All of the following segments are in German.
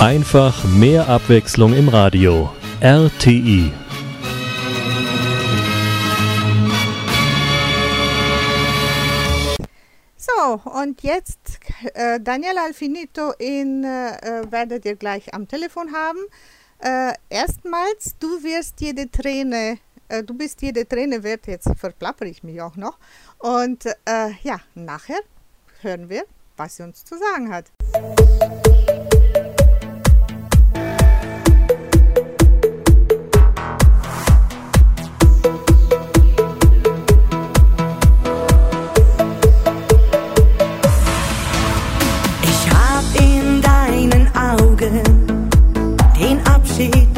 Einfach mehr Abwechslung im Radio. RTI. So, und jetzt äh, Daniel Alfinito in, äh, werdet ihr gleich am Telefon haben. Äh, erstmals, du wirst jede Träne, äh, du bist jede Träne wert, jetzt verplappere ich mich auch noch. Und äh, ja, nachher hören wir, was sie uns zu sagen hat. cheat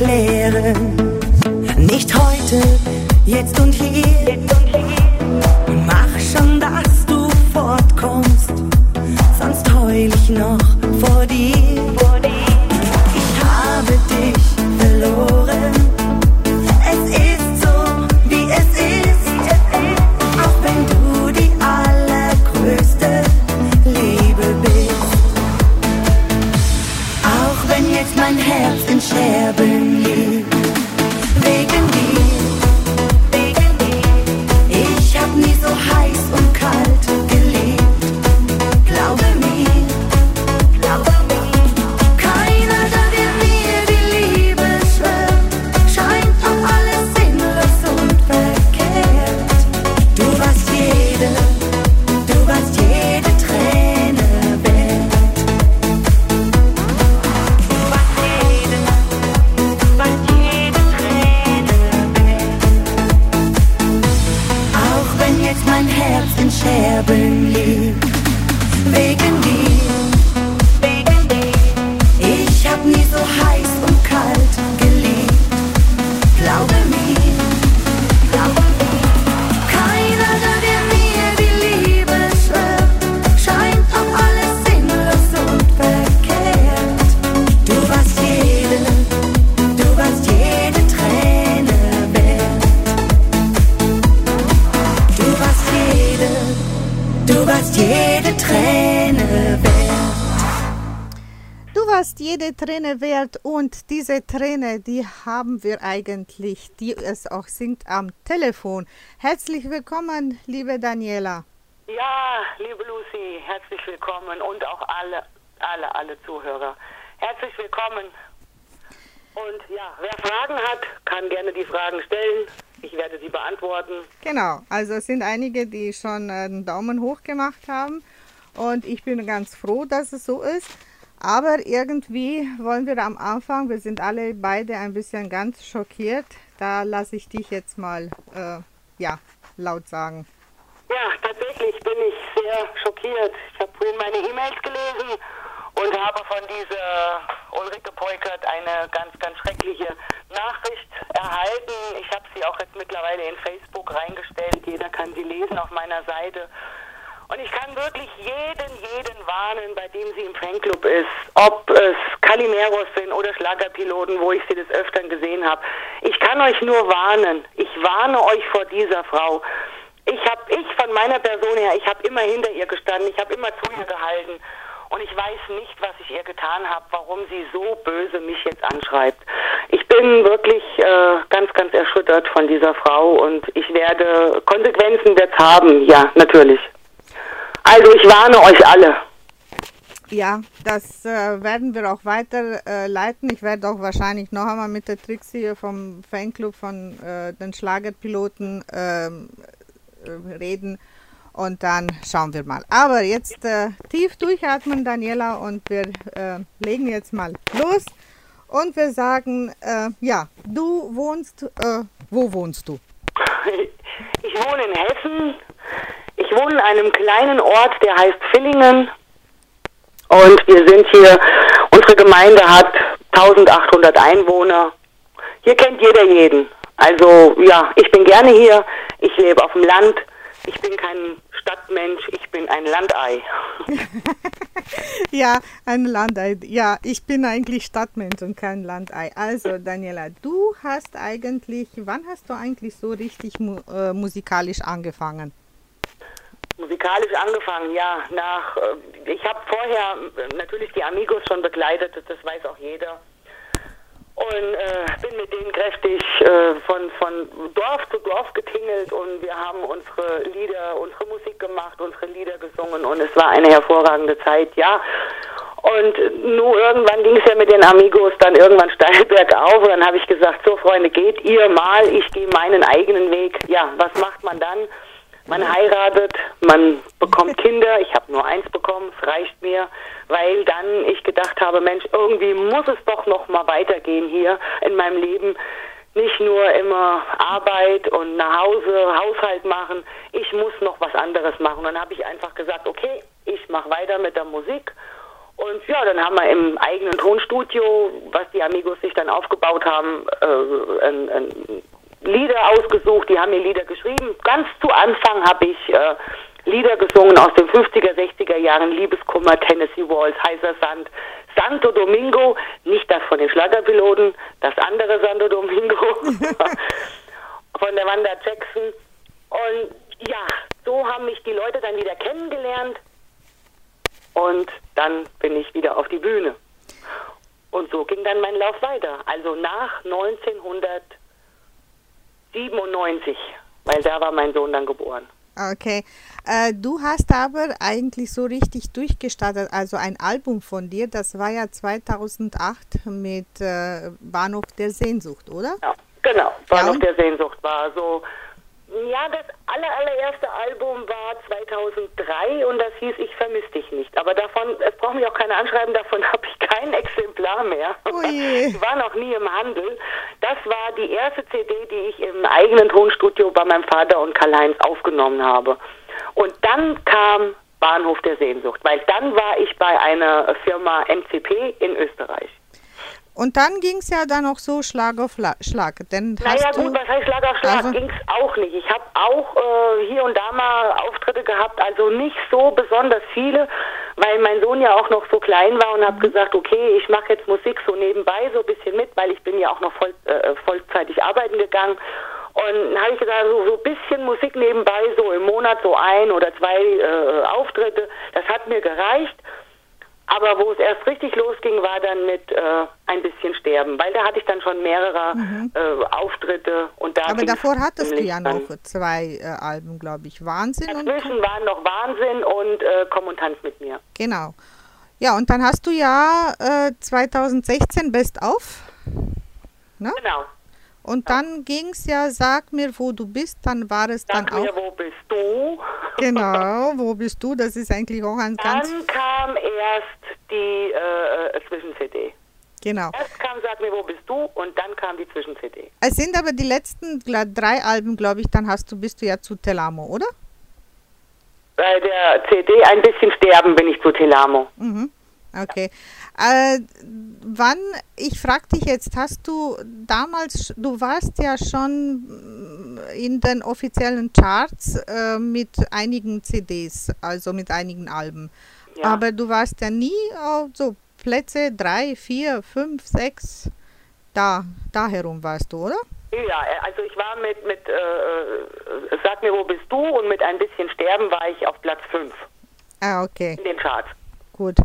erklären. Nicht heute, jetzt und hier. Und mach schon, dass du fortkommst, sonst heul ich noch. Träne wert und diese Träne, die haben wir eigentlich, die es auch singt am Telefon. Herzlich willkommen, liebe Daniela. Ja, liebe Lucy, herzlich willkommen und auch alle, alle, alle Zuhörer. Herzlich willkommen. Und ja, wer Fragen hat, kann gerne die Fragen stellen. Ich werde sie beantworten. Genau, also es sind einige, die schon einen Daumen hoch gemacht haben. Und ich bin ganz froh, dass es so ist. Aber irgendwie wollen wir am Anfang, wir sind alle beide ein bisschen ganz schockiert. Da lasse ich dich jetzt mal äh, ja, laut sagen. Ja, tatsächlich bin ich sehr schockiert. Ich habe vorhin meine E-Mails gelesen und habe von dieser Ulrike Peukert eine ganz, ganz schreckliche Nachricht erhalten. Ich habe sie auch jetzt mittlerweile in Facebook reingestellt. Jeder kann sie lesen auf meiner Seite. Und ich kann wirklich jeden, jeden warnen, bei dem sie im Fanclub ist, ob es Calimeros sind oder Schlagerpiloten, wo ich sie des Öfteren gesehen habe. Ich kann euch nur warnen. Ich warne euch vor dieser Frau. Ich habe, ich von meiner Person her, ich habe immer hinter ihr gestanden, ich habe immer zu ihr gehalten. Und ich weiß nicht, was ich ihr getan habe, warum sie so böse mich jetzt anschreibt. Ich bin wirklich äh, ganz, ganz erschüttert von dieser Frau und ich werde Konsequenzen jetzt haben, ja, natürlich. Also ich warne euch alle. Ja, das äh, werden wir auch weiter äh, leiten. Ich werde auch wahrscheinlich noch einmal mit der Trixie vom Fanclub von äh, den Schlagerpiloten ähm, äh, reden und dann schauen wir mal. Aber jetzt äh, tief durchatmen, Daniela, und wir äh, legen jetzt mal los. Und wir sagen, ja, du wohnst, wo wohnst du? Ich wohne in Hessen. Ich wohne in einem kleinen Ort, der heißt Villingen. Und wir sind hier, unsere Gemeinde hat 1800 Einwohner. Hier kennt jeder jeden. Also ja, ich bin gerne hier. Ich lebe auf dem Land. Ich bin kein Stadtmensch, ich bin ein Landei. ja, ein Landei. Ja, ich bin eigentlich Stadtmensch und kein Landei. Also, Daniela, du hast eigentlich, wann hast du eigentlich so richtig mu äh, musikalisch angefangen? Musikalisch angefangen, ja. Nach, äh, ich habe vorher natürlich die Amigos schon begleitet, das weiß auch jeder. Und äh, bin mit denen kräftig äh, von, von Dorf zu Dorf getingelt und wir haben unsere Lieder, unsere Musik gemacht, unsere Lieder gesungen und es war eine hervorragende Zeit, ja. Und nur irgendwann ging es ja mit den Amigos dann irgendwann steil bergauf und dann habe ich gesagt, so Freunde, geht ihr mal, ich gehe meinen eigenen Weg. Ja, was macht man dann? Man heiratet, man bekommt Kinder. Ich habe nur eins bekommen, es reicht mir, weil dann ich gedacht habe, Mensch, irgendwie muss es doch noch mal weitergehen hier in meinem Leben. Nicht nur immer Arbeit und nach Hause, Haushalt machen. Ich muss noch was anderes machen. Und dann habe ich einfach gesagt, okay, ich mache weiter mit der Musik. Und ja, dann haben wir im eigenen Tonstudio, was die Amigos sich dann aufgebaut haben, äh, ein, ein Lieder ausgesucht, die haben mir Lieder geschrieben. Ganz zu Anfang habe ich äh, Lieder gesungen aus den 50er, 60er Jahren, Liebeskummer, Tennessee Walls, Heißer Sand, Santo Domingo, nicht das von den Schlagerpiloten, das andere Santo Domingo von der Wanda Jackson. Und ja, so haben mich die Leute dann wieder kennengelernt und dann bin ich wieder auf die Bühne. Und so ging dann mein Lauf weiter. Also nach 1900 97, weil da war mein Sohn dann geboren. Okay. Äh, du hast aber eigentlich so richtig durchgestartet, also ein Album von dir, das war ja 2008 mit äh, Bahnhof der Sehnsucht, oder? Ja, genau. Bahnhof ja, der Sehnsucht war so ja, das aller, allererste Album war 2003 und das hieß Ich vermisse dich nicht. Aber davon, es braucht mich auch keiner anschreiben, davon habe ich kein Exemplar mehr. Die war noch nie im Handel. Das war die erste CD, die ich im eigenen Tonstudio bei meinem Vater und Karl-Heinz aufgenommen habe. Und dann kam Bahnhof der Sehnsucht, weil dann war ich bei einer Firma MCP in Österreich. Und dann ging es ja dann auch so Schlag auf Schlag. Denn naja gut, was heißt Schlag auf Schlag? Also ging es auch nicht. Ich habe auch äh, hier und da mal Auftritte gehabt, also nicht so besonders viele, weil mein Sohn ja auch noch so klein war und habe mhm. gesagt, okay, ich mache jetzt Musik so nebenbei so ein bisschen mit, weil ich bin ja auch noch voll, äh, vollzeitig arbeiten gegangen. Und dann habe ich gesagt, so, so ein bisschen Musik nebenbei, so im Monat so ein oder zwei äh, Auftritte, das hat mir gereicht. Aber wo es erst richtig losging, war dann mit äh, ein bisschen Sterben, weil da hatte ich dann schon mehrere mhm. äh, Auftritte und da. Aber davor hattest du ja noch zwei äh, Alben, glaube ich, Wahnsinn. Dazwischen und waren noch Wahnsinn und äh, Komm und tanz mit mir. Genau. Ja, und dann hast du ja 2016 äh, Best auf. Ne? Genau. Und dann ging es ja, sag mir, wo du bist, dann war es sag dann mir, wo bist du? Genau, wo bist du? Das ist eigentlich auch ein dann ganz... Dann kam erst die äh, äh Zwischen-CD. Genau. Erst kam Sag mir, wo bist du? und dann kam die Zwischen-CD. Es sind aber die letzten drei Alben, glaube ich, dann hast du, bist du ja zu Telamo, oder? Bei der CD ein bisschen sterben bin ich zu Telamo. Mhm. Okay. Äh, wann, ich frage dich jetzt, hast du damals, du warst ja schon in den offiziellen Charts äh, mit einigen CDs, also mit einigen Alben. Ja. Aber du warst ja nie auf so Plätze 3, 4, 5, 6, da, da herum warst du, oder? Ja, also ich war mit, mit äh, äh Sag mir, wo bist du? und mit ein bisschen Sterben war ich auf Platz 5. Ah, okay. In den Charts. Gut.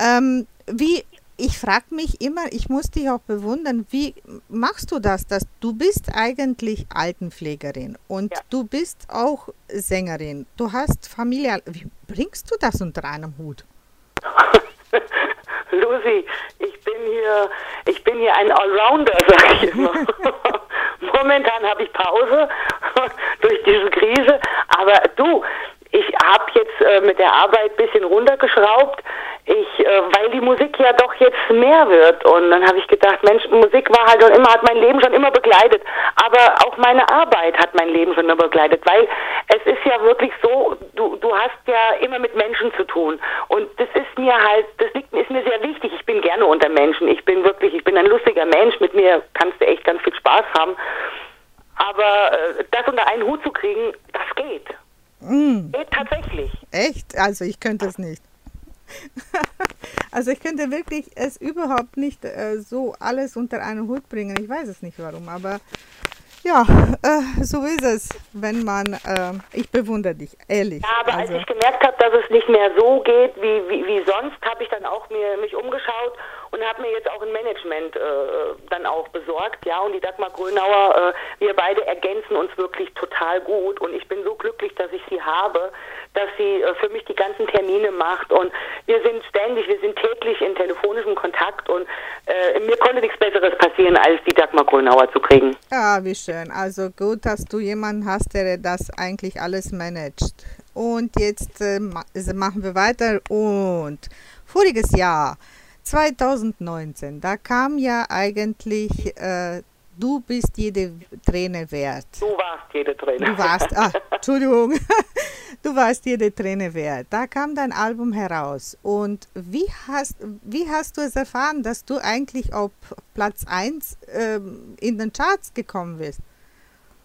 Ähm, wie ich frage mich immer, ich muss dich auch bewundern, wie machst du das, dass du bist eigentlich Altenpflegerin und Ja. du bist auch Sängerin. Du hast Familie. Wie bringst du das unter einem Hut? Lucy, ich bin hier, ich bin hier ein Allrounder, sag ich immer. Momentan habe ich Pause durch diese Krise, aber du, ich habe jetzt äh, mit der Arbeit bisschen runtergeschraubt, ich, äh, weil die Musik ja doch jetzt mehr wird. Und dann habe ich gedacht, Mensch, Musik war halt schon immer, hat mein Leben schon immer begleitet. Aber auch meine Arbeit hat mein Leben schon immer begleitet, weil es ist ja wirklich so, du, du hast ja immer mit Menschen zu tun. Und das ist mir halt, das liegt, ist mir sehr wichtig. Ich bin gerne unter Menschen. Ich bin wirklich, ich bin ein lustiger Mensch. Mit mir kannst du echt ganz viel Spaß haben. Aber äh, das unter einen Hut zu kriegen, das geht. Geht tatsächlich. Echt? Also ich könnte es nicht. also ich könnte wirklich es überhaupt nicht äh, so alles unter einen Hut bringen. Ich weiß es nicht warum, aber ja, äh, so ist es, wenn man, äh, ich bewundere dich, ehrlich. Ja, aber also, als ich gemerkt habe, dass es nicht mehr so geht wie, wie, wie sonst, habe ich dann auch mir, mich umgeschaut und habe mir jetzt auch ein Management äh, dann auch besorgt. Ja, und die Dagmar Grönauer, äh, wir beide ergänzen uns wirklich total gut und ich bin so glücklich, dass ich sie habe, dass sie äh, für mich die ganzen Termine macht und wir sind ständig, wir sind täglich in telefonischem Kontakt und äh, mir konnte nichts Besseres passieren, als die Dagmar Grönauer zu kriegen. ja, wie schön. Also gut, dass du jemanden hast, der das eigentlich alles managt. Und jetzt äh, also machen wir weiter. Und voriges Jahr, 2019, da kam ja eigentlich, äh, du bist jede Träne wert. Du warst jede Träne. Du warst, ah, Entschuldigung, du warst jede Träne wert. Da kam dein Album heraus. Und wie hast, wie hast du es erfahren, dass du eigentlich auf Platz 1 ähm, in den Charts gekommen bist?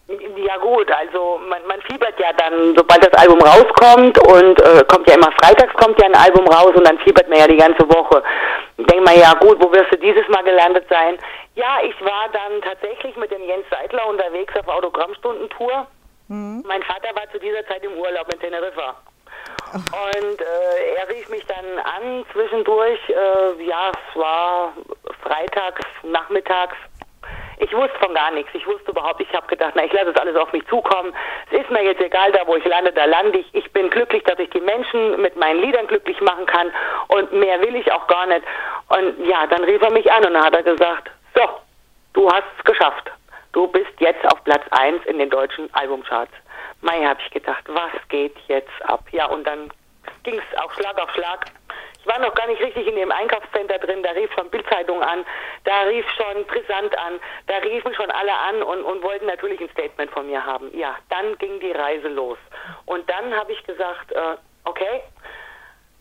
Ja gut, also man, man fiebert ja dann, sobald das Album rauskommt und äh, kommt ja immer freitags kommt ja ein Album raus und dann fiebert man ja die ganze Woche. Denkt man ja gut, wo wirst du dieses Mal gelandet sein? Ja, ich war dann tatsächlich mit dem Jens Seidler unterwegs auf Autogrammstundentour. Mein Vater war zu dieser Zeit im Urlaub in Teneriffa. Und äh, er rief mich dann an zwischendurch, äh, ja, es war freitags, nachmittags. Ich wusste von gar nichts. Ich wusste überhaupt, ich habe gedacht, na, ich lasse es alles auf mich zukommen. Es ist mir jetzt egal, da wo ich lande, da lande ich. Ich bin glücklich, dass ich die Menschen mit meinen Liedern glücklich machen kann und mehr will ich auch gar nicht. Und ja, dann rief er mich an und dann hat er gesagt, so, du hast es geschafft. Du bist jetzt auf Platz 1 in den deutschen Albumcharts. Mai, habe ich gedacht, was geht jetzt ab? Ja, und dann ging es auch Schlag auf Schlag. Ich war noch gar nicht richtig in dem Einkaufscenter drin, da rief schon Bildzeitung an, da rief schon Brisant an, da riefen schon alle an und, und wollten natürlich ein Statement von mir haben. Ja, dann ging die Reise los. Und dann habe ich gesagt, äh, okay,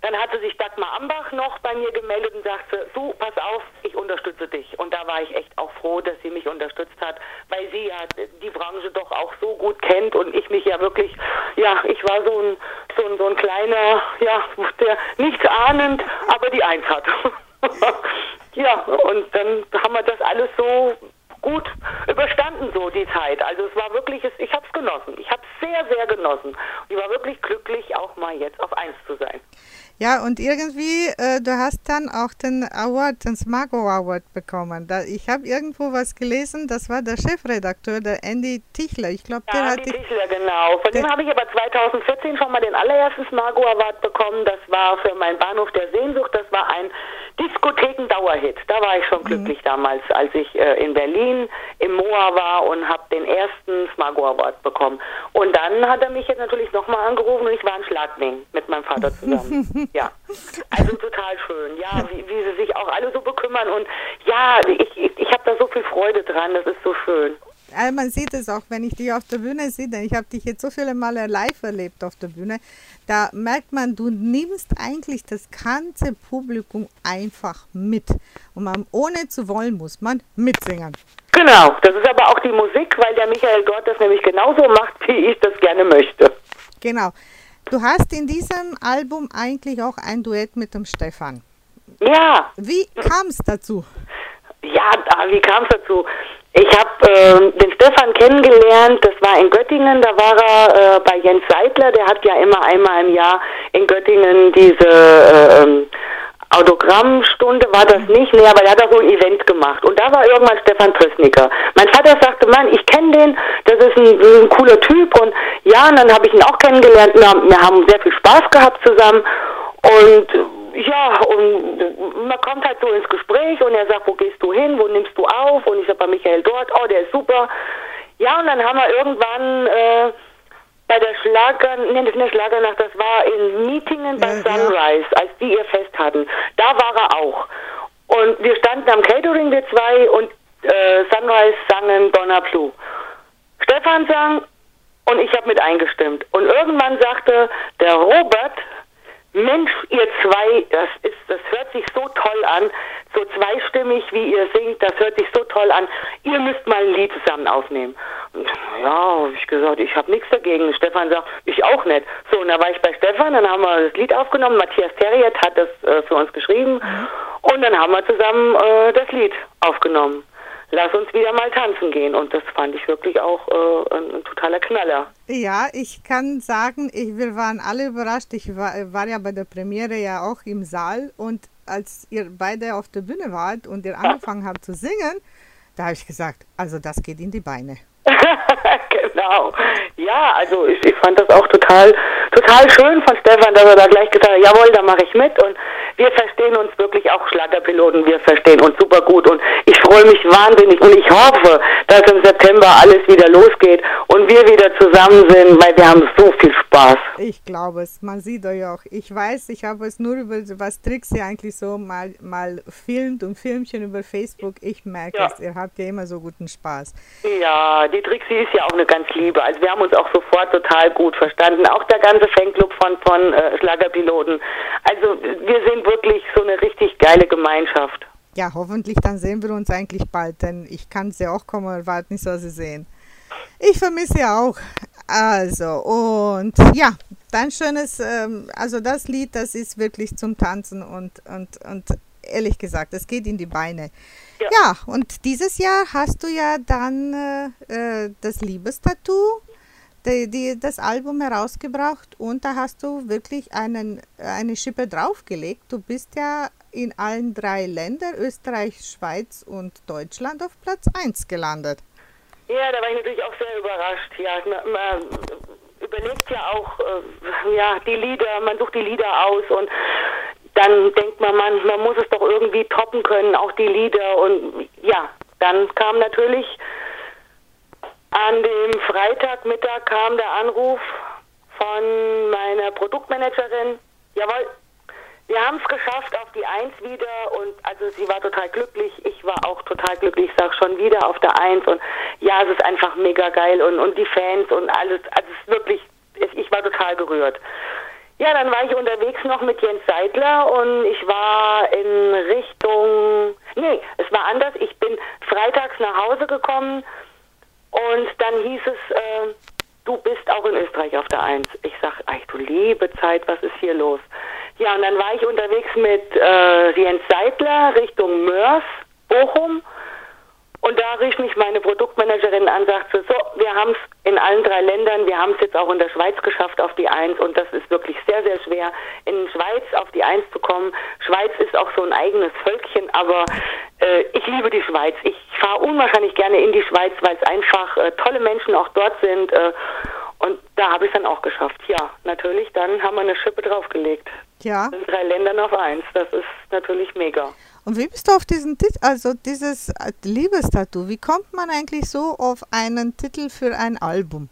dann hatte sich Dagmar Ambach noch bei mir gemeldet und sagte, du, pass auf, ich unterstütze dich. Und da war ich echt auch froh, dass sie mich unterstützt hat, weil sie ja die Branche doch auch so gut kennt und ich mich ja wirklich, ja, ich war so ein, so ein, so ein kleiner, ja, der nichts ahnend, aber die Eins hat. ja, und dann haben wir das alles so gut überstanden so die Zeit. Also es war wirklich, ich habe es genossen. Ich habe es sehr, sehr genossen. Ich war wirklich glücklich, auch mal jetzt auf eins zu sein. Ja, und irgendwie, äh, du hast dann auch den Award, den Smago Award bekommen. Da, ich habe irgendwo was gelesen, das war der Chefredakteur, der Andy Tichler. Ich glaube, der Ja, hat die dich. Tischler, genau. Von dem habe ich aber 2014 schon mal den allerersten Smago Award bekommen. Das war für meinen Bahnhof der Sehnsucht. Das war ein Diskotheken-Dauerhit. Da war ich Mhm. schon glücklich damals, als ich äh, in Berlin im MOA war und habe den ersten Smago Award bekommen. Und dann hat er mich jetzt natürlich nochmal angerufen und ich war in Schladming mit meinem Vater zusammen. Ja. Also total schön. Ja, wie, wie sie sich auch alle so bekümmern. Und ja, ich, ich, ich habe da so viel Freude dran. Das ist so schön. Äh, man sieht es auch, wenn ich dich auf der Bühne sehe, denn ich habe dich jetzt so viele Male live erlebt auf der Bühne, da merkt man, du nimmst eigentlich das ganze Publikum einfach mit. Und man, ohne zu wollen, muss man mitsingen. Genau, das ist aber auch die Musik, weil der Michael Gott das nämlich genauso macht, wie ich das gerne möchte. Genau. Du hast in diesem Album eigentlich auch ein Duett mit dem Stefan. Ja, Wie kam es dazu? ja, wie kam es dazu? Ich habe ähm, den Stefan kennengelernt, das war in Göttingen, da war er äh, bei Jens Seidler, der hat ja immer einmal im Jahr in Göttingen diese äh, ähm, Autogrammstunde war das nicht, nee, aber er hat da so ein Event gemacht. Und da war irgendwann Stefan Pössnicker. Mein Vater sagte, Mann, ich kenne den, das ist ein, ein cooler Typ. Und ja, und dann habe ich ihn auch kennengelernt. Wir haben, wir haben sehr viel Spaß gehabt zusammen. Und ja, und man kommt halt so ins Gespräch und er sagt, wo gehst du hin, wo nimmst du auf? Und ich sage bei Michael dort, oh, der ist super. Ja, und dann haben wir irgendwann äh, bei der Schlager, das ist nicht Schlagernacht, das war in Meetingen bei Ja, ja. Sunrise, als die ihr Fest hatten. Da war er auch. Und wir standen am Catering, wir zwei, und äh, Sunrise sangen Donna Blue. Stefan sang und ich habe mit eingestimmt. Und irgendwann sagte der Robert, Mensch, ihr zwei, das ist, das hört sich so toll an, so zweistimmig, wie ihr singt, das hört sich so toll an. Ihr müsst mal ein Lied zusammen aufnehmen. Und, ja, habe ich gesagt, ich habe nichts dagegen. Stefan sagt, ich auch nicht. So, und da war ich bei Stefan, dann haben wir das Lied aufgenommen. Matthias Terriet hat das äh, für uns geschrieben. Und dann haben wir zusammen äh, das Lied aufgenommen. Lass uns wieder mal tanzen gehen. Und das fand ich wirklich auch äh, ein, ein totaler Knaller. Ja, ich kann sagen, ich, wir waren alle überrascht. Ich war, war ja bei der Premiere ja auch im Saal und als ihr beide auf der Bühne wart und ihr angefangen habt zu singen, da habe ich gesagt, also das geht in die Beine. genau. Ja, also ich, ich fand das auch total, total schön von Stefan, dass er da gleich gesagt hat, jawohl, da mache ich mit und wir verstehen uns wirklich auch Schlagerpiloten, wir verstehen uns super gut und ich freue mich wahnsinnig und ich hoffe, dass im September alles wieder losgeht und wir wieder zusammen sind, weil wir haben so viel Spaß. Ich glaube es, man sieht euch auch. Ich weiß, ich habe es nur über was Trixie eigentlich so mal, mal filmt und Filmchen über Facebook. Ich merke Ja. es, ihr habt ja immer so guten Spaß. Ja, die Trixie ist ja auch eine ganz liebe. Also wir haben uns auch sofort total gut verstanden. Auch der ganze Fanclub von, von äh, Schlagerpiloten. Also wir sind wirklich so eine richtig geile Gemeinschaft. Ja, hoffentlich dann sehen wir uns eigentlich bald, denn ich kann sie auch kommen und erwarte nicht, so sie sehen. Ich vermisse ja auch. Also, und ja, dann schönes, ähm, also das Lied, das ist wirklich zum Tanzen und, und, und ehrlich gesagt, es geht in die Beine. Ja. Ja, und dieses Jahr hast du ja dann äh, äh, das Liebestattoo, die, die, das Album herausgebracht und da hast du wirklich einen, eine Schippe draufgelegt. Du bist ja in allen drei Ländern, Österreich, Schweiz und Deutschland, auf Platz 1 gelandet. Ja, da war ich natürlich auch sehr überrascht. Ja, man, man überlegt ja auch, äh, ja, die Lieder, man sucht die Lieder aus und dann denkt man, man, man muss es doch irgendwie toppen können, auch die Lieder. Und ja, dann kam natürlich an dem Freitagmittag kam der Anruf von meiner Produktmanagerin. Jawohl, wir haben es geschafft auf die Eins wieder und also sie war total glücklich, ich war auch total glücklich, ich sag schon wieder auf der Eins und ja, es ist einfach mega geil und, und die Fans und alles, also es ist wirklich, ich, ich war total gerührt. Ja, dann war ich unterwegs noch mit Jens Seidler und ich war in Richtung, nee, es war anders, ich bin freitags nach Hause gekommen und dann hieß es, äh, du bist auch in Österreich auf der Eins. Ich sag, ach du liebe Zeit, was ist hier los? Ja, und dann war ich unterwegs mit äh, Jens Seidler Richtung Mörs, Bochum. Und da rief mich meine Produktmanagerin an, sagte, so, wir haben es in allen drei Ländern, wir haben es jetzt auch in der Schweiz geschafft auf die Eins und das ist wirklich sehr, sehr schwer, in Schweiz auf die Eins zu kommen. Schweiz ist auch so ein eigenes Völkchen, aber äh, ich liebe die Schweiz. Ich fahre unwahrscheinlich gerne in die Schweiz, weil es einfach äh, tolle Menschen auch dort sind. Äh, und da habe ich es dann auch geschafft. Ja, natürlich, dann haben wir eine Schippe draufgelegt. Ja. In drei Ländern auf eins. Das ist natürlich mega. Und wie bist du auf diesen Titel, also dieses äh, Liebestattoo, wie kommt man eigentlich so auf einen Titel für ein Album?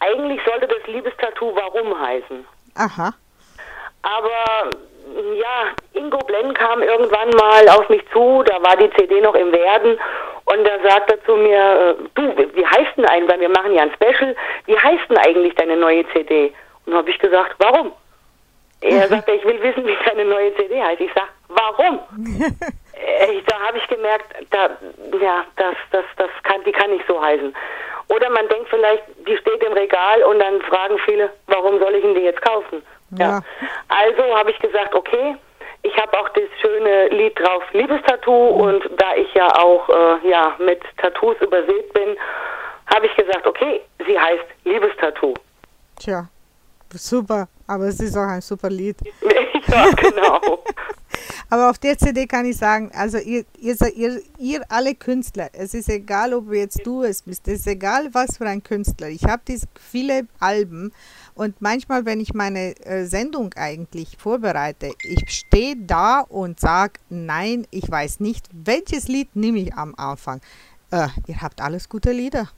Eigentlich sollte das Liebestattoo Warum heißen. Aha. Aber ja, Ingo Blenn kam irgendwann mal auf mich zu, da war die CD noch im Werden und da sagt er zu mir, äh, du, wie heißt denn eigentlich, weil wir machen ja ein Special, wie heißt denn eigentlich deine neue CD? Und habe ich gesagt, warum? Er sagte, ich will wissen, wie deine neue CD heißt. Ich sag, warum? Äh, ich, da habe ich gemerkt, da, ja, das, das, das kann, die kann nicht so heißen. Oder man denkt vielleicht, die steht im Regal und dann fragen viele, warum soll ich ihn die jetzt kaufen? Ja. Also habe ich gesagt, okay, ich habe auch das schöne Lied drauf, Liebestattoo und da ich ja auch äh, ja mit Tattoos übersät bin, habe ich gesagt, okay, sie heißt Liebestattoo. Tja, super. Aber es ist auch ein super Lied. ja, genau. Aber auf der CD kann ich sagen, also ihr, ihr, ihr, ihr alle Künstler, es ist egal, ob jetzt du es bist, es ist egal, was für ein Künstler. Ich habe diese viele Alben und manchmal, wenn ich meine äh, Sendung eigentlich vorbereite, ich stehe da und sage, nein, ich weiß nicht, welches Lied nehme ich am Anfang. Äh, ihr habt alles gute Lieder.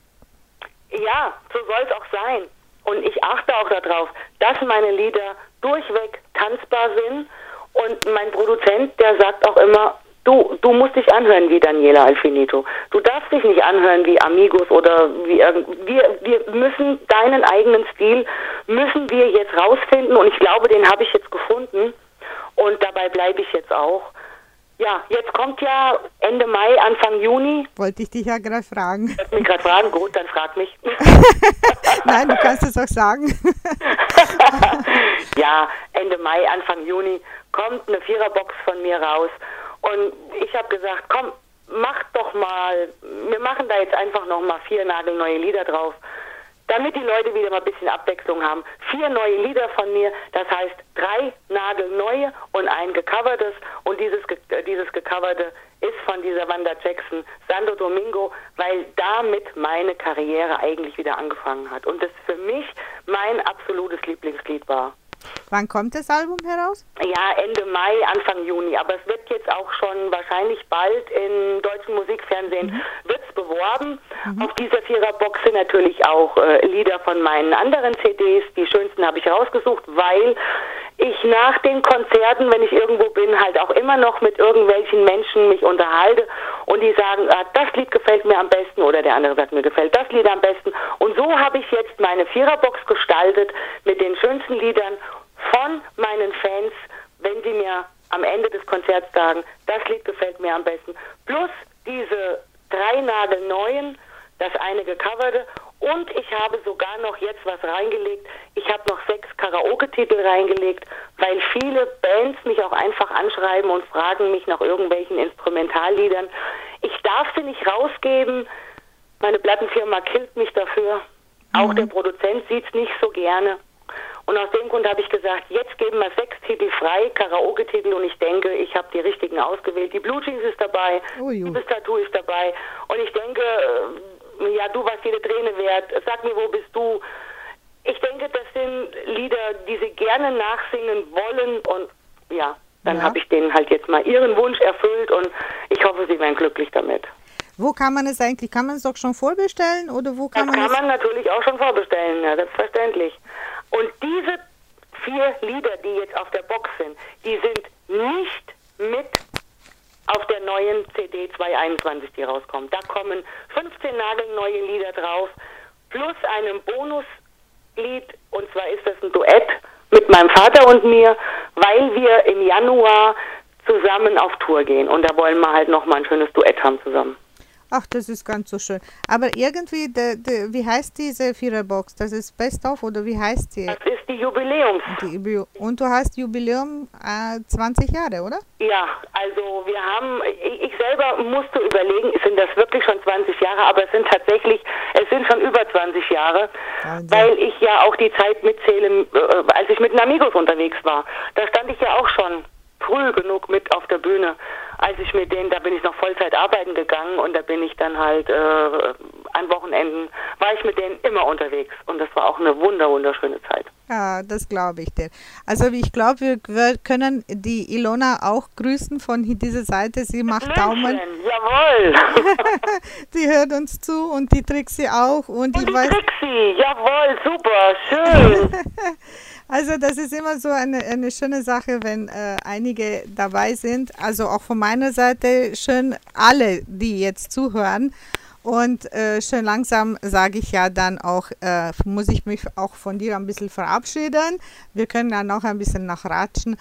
Ja, so soll es auch sein. Und ich achte auch darauf, dass meine Lieder durchweg tanzbar sind und mein Produzent, der sagt auch immer, du, du musst dich anhören wie Daniela Alfinito. Du darfst dich nicht anhören wie Amigos oder wie wir, wir müssen deinen eigenen Stil, müssen wir jetzt rausfinden und ich glaube, den habe ich jetzt gefunden und dabei bleibe ich jetzt auch. Ja, jetzt kommt ja Ende Mai, Anfang Juni. Wollte ich dich ja gerade fragen. Wollte mich gerade fragen, gut, dann frag mich. Nein, du kannst es auch sagen. ja, Ende Mai, Anfang Juni kommt eine Viererbox von mir raus. Und ich habe gesagt, komm, mach doch mal, wir machen da jetzt einfach noch mal vier nagelneue Lieder drauf, damit die Leute wieder mal ein bisschen Abwechslung haben. Vier neue Lieder von mir, das heißt drei nagelneue und ein gecovertes. Und dieses, dieses gecoverte ist von dieser Wanda Jackson, Santo Domingo, weil damit meine Karriere eigentlich wieder angefangen hat. Und das für mich mein absolutes Lieblingslied war. Wann kommt das Album heraus? Ja, Ende Mai, Anfang Juni. Aber es wird jetzt auch schon wahrscheinlich bald im deutschen Musikfernsehen mhm. wird's beworben. Mhm. Auf dieser Viererbox sind natürlich auch äh, Lieder von meinen anderen CDs. Die schönsten habe ich rausgesucht, weil ich nach den Konzerten, wenn ich irgendwo bin, halt auch immer noch mit irgendwelchen Menschen mich unterhalte und die sagen, ah, das Lied gefällt mir am besten oder der andere sagt, mir gefällt das Lied am besten. Und so habe ich jetzt meine Viererbox gestaltet mit den schönsten Liedern von meinen Fans, wenn sie mir am Ende des Konzerts sagen, das Lied gefällt mir am besten. Plus diese drei nagelneuen, das eine gecoverte und ich habe sogar noch jetzt was reingelegt. Ich habe noch sechs Karaoke-Titel reingelegt, weil viele Bands mich auch einfach anschreiben und fragen mich nach irgendwelchen Instrumentalliedern. Ich darf sie nicht rausgeben. Meine Plattenfirma killt mich dafür. Auch mhm. der Produzent sieht es nicht so gerne. Und aus dem Grund habe ich gesagt, jetzt geben wir sechs Titel frei, Karaoke-Titel, und ich denke, ich habe die richtigen ausgewählt. Die Blue Jeans ist dabei, Ui. die Tattoo ist dabei. Und ich denke, äh, ja, du warst jede Träne wert. Sag mir, wo bist du? Ich denke, das sind Lieder, die sie gerne nachsingen wollen. Und ja, dann ja. habe ich denen halt jetzt mal ihren Wunsch erfüllt und ich hoffe, sie werden glücklich damit. Wo kann man es eigentlich? Kann man es auch schon vorbestellen oder wo kann das man kann man natürlich auch schon vorbestellen, ja, selbstverständlich. Und diese vier Lieder, die jetzt auf der Box sind, die sind nicht mit auf der neuen CD 221, die rauskommt. Da kommen 15 nagelneue Lieder drauf, plus einem Bonuslied, und zwar ist das ein Duett mit meinem Vater und mir, weil wir im Januar zusammen auf Tour gehen. Und da wollen wir halt nochmal ein schönes Duett haben zusammen. Ach, das ist ganz so schön. Aber irgendwie, de, de, wie heißt diese Viererbox? Das ist Best of oder wie heißt die? Das ist die Jubiläums. Die, und du hast Jubiläum äh, 20 Jahre, oder? Ja, also wir haben, ich, selber musste überlegen, sind das wirklich schon 20 Jahre, aber es sind tatsächlich, es sind schon über 20 Jahre, Wahnsinn. weil ich ja auch die Zeit mitzähle, äh, als ich mit den Amigos unterwegs war. Da stand ich ja auch schon früh genug mit auf der Bühne als ich mit denen, da bin ich noch Vollzeit arbeiten gegangen und da bin ich dann halt äh, an Wochenenden, war ich mit denen immer unterwegs und das war auch eine wunder, wunderschöne Zeit. Ja, das glaube ich dir. Also ich glaube, wir können die Ilona auch grüßen von dieser Seite. Sie macht Blümchen, Daumen. Jawohl. die hört uns zu und die Trixie auch. Und, und ich die weiß, Trixie, jawohl, super, schön. Also das ist immer so eine, eine schöne Sache, wenn äh, einige dabei sind. Also auch von meiner Seite schön alle, die jetzt zuhören. Und äh, schön langsam sage ich ja dann auch, äh, muss ich mich auch von dir ein bisschen verabschieden. Wir können dann noch ein bisschen nachratschen.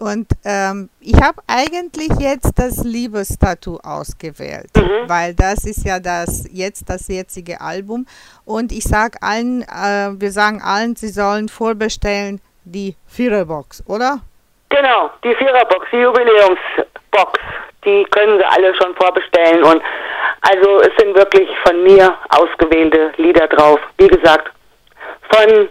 Und ähm, ich habe eigentlich jetzt das Liebestattoo ausgewählt, mhm. weil das ist ja das jetzt das jetzige Album. Und ich sage allen, äh, wir sagen allen, sie sollen vorbestellen die Viererbox, oder? Genau, die Viererbox, die Jubiläumsbox, die können sie alle schon vorbestellen. Und also es sind wirklich von mir ausgewählte Lieder drauf. Wie gesagt, von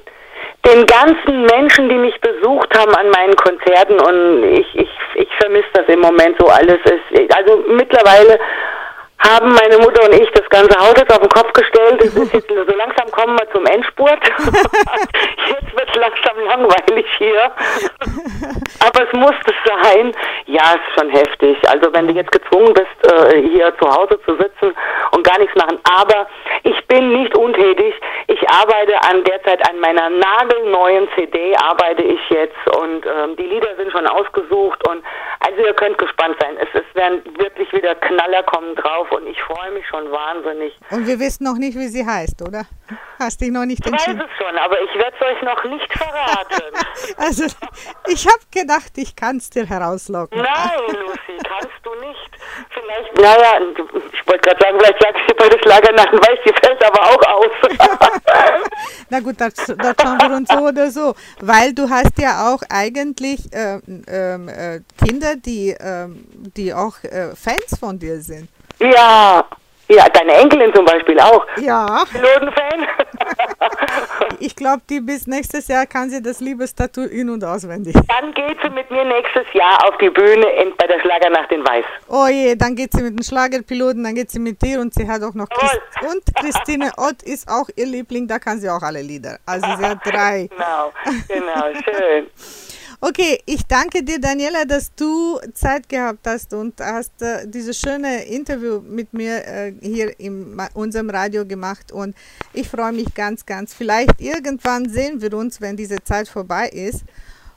den ganzen Menschen, die mich besucht haben an meinen Konzerten und ich, ich, ich vermisse das im Moment so alles. Es, also mittlerweile haben meine Mutter und ich das ganze Haus jetzt auf den Kopf gestellt. Es ist jetzt so langsam kommen wir zum Endspurt. jetzt wird es langsam langweilig hier. Aber es muss es sein. Ja, es ist schon heftig. Also wenn du jetzt gezwungen bist, äh, hier zu Hause zu sitzen und gar nichts machen. Aber ich bin nicht untätig. Ich arbeite an derzeit an meiner nagelneuen CD arbeite ich jetzt und ähm, die Lieder sind schon ausgesucht und also ihr könnt gespannt sein. Es, es werden wirklich wieder Knaller kommen drauf und ich freue mich schon wahnsinnig. Und wir wissen noch nicht, wie sie heißt, oder? Hast dich noch nicht entschieden? Ich weiß es schon, aber ich werde es euch noch nicht verraten. also, ich habe gedacht, ich kann es dir herauslocken. Nein, Lucy, kannst du nicht. Vielleicht, naja, ich wollte gerade sagen, vielleicht sagst du bei der Schlagernacht weiß, die fällt aber auch aus. Na gut, das, das schauen wir uns so oder so. Weil du hast ja auch eigentlich äh, äh, Kinder, die, äh, die auch äh, Fans von dir sind. Ja, ja, deine Enkelin zum Beispiel auch. Ja. Pilotenfan? ich glaube, die bis nächstes Jahr kann sie das Liebestattoo in- und auswendig. Dann geht sie mit mir nächstes Jahr auf die Bühne in, bei der Schlagernacht in Weiß. Oh je, dann geht sie mit dem Schlagerpiloten, dann geht sie mit dir und sie hat auch noch Christ und Christine Ott ist auch ihr Liebling, da kann sie auch alle Lieder. Also sie hat drei. genau, genau, schön. Okay, ich danke dir, Daniela, dass du Zeit gehabt hast und hast äh, dieses schöne Interview mit mir äh, hier in unserem Radio gemacht. Und ich freue mich ganz, ganz. Vielleicht irgendwann sehen wir uns, wenn diese Zeit vorbei ist.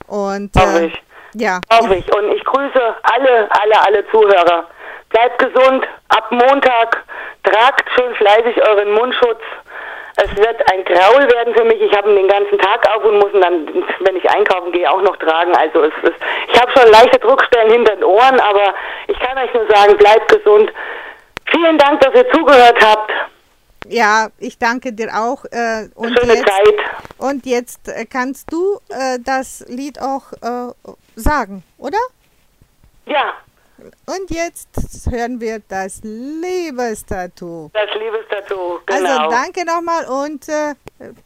Und äh, ich. Ja. Hoffe ich. Und ich grüße alle, alle, alle Zuhörer. Bleibt gesund. Ab Montag tragt schön fleißig euren Mundschutz. Es wird ein Graul werden für mich. Ich habe ihn den ganzen Tag auf und muss ihn dann, wenn ich einkaufen gehe, auch noch tragen. Also es ist, ich habe schon leichte Druckstellen hinter den Ohren, aber ich kann euch nur sagen, bleibt gesund. Vielen Dank, dass ihr zugehört habt. Ja, ich danke dir auch. Äh, und Schöne jetzt, Zeit. Und jetzt äh, kannst du äh, das Lied auch äh, sagen, oder? Ja. Und jetzt hören wir das Liebestattoo. Das Liebestattoo, genau. Also danke nochmal und äh,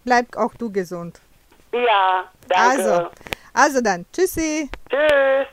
bleib auch du gesund. Ja, danke. Also, also dann, tschüssi. Tschüss.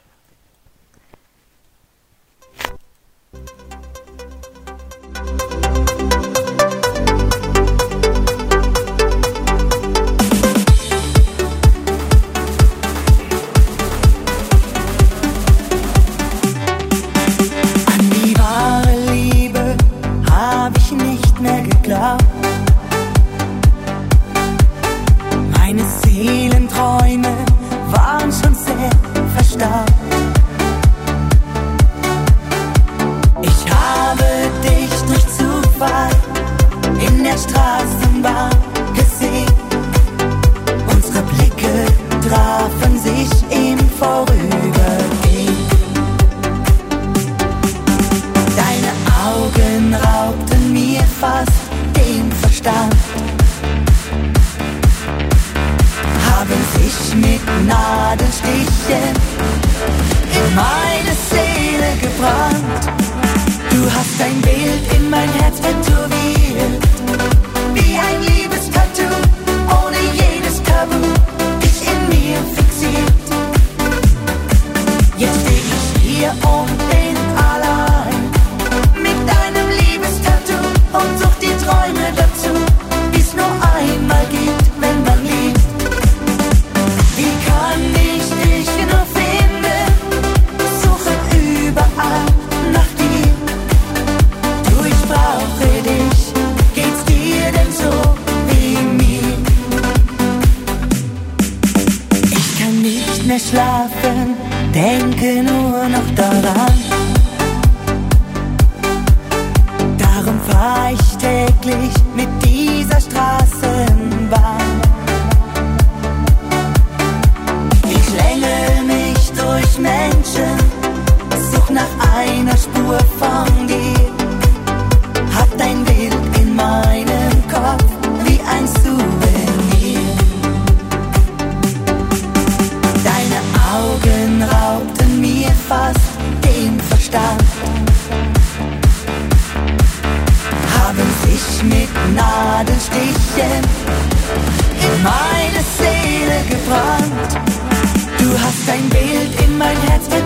mit Nadelstichen in meine Seele gebrannt. Du hast dein Bild in mein Herz gebrannt.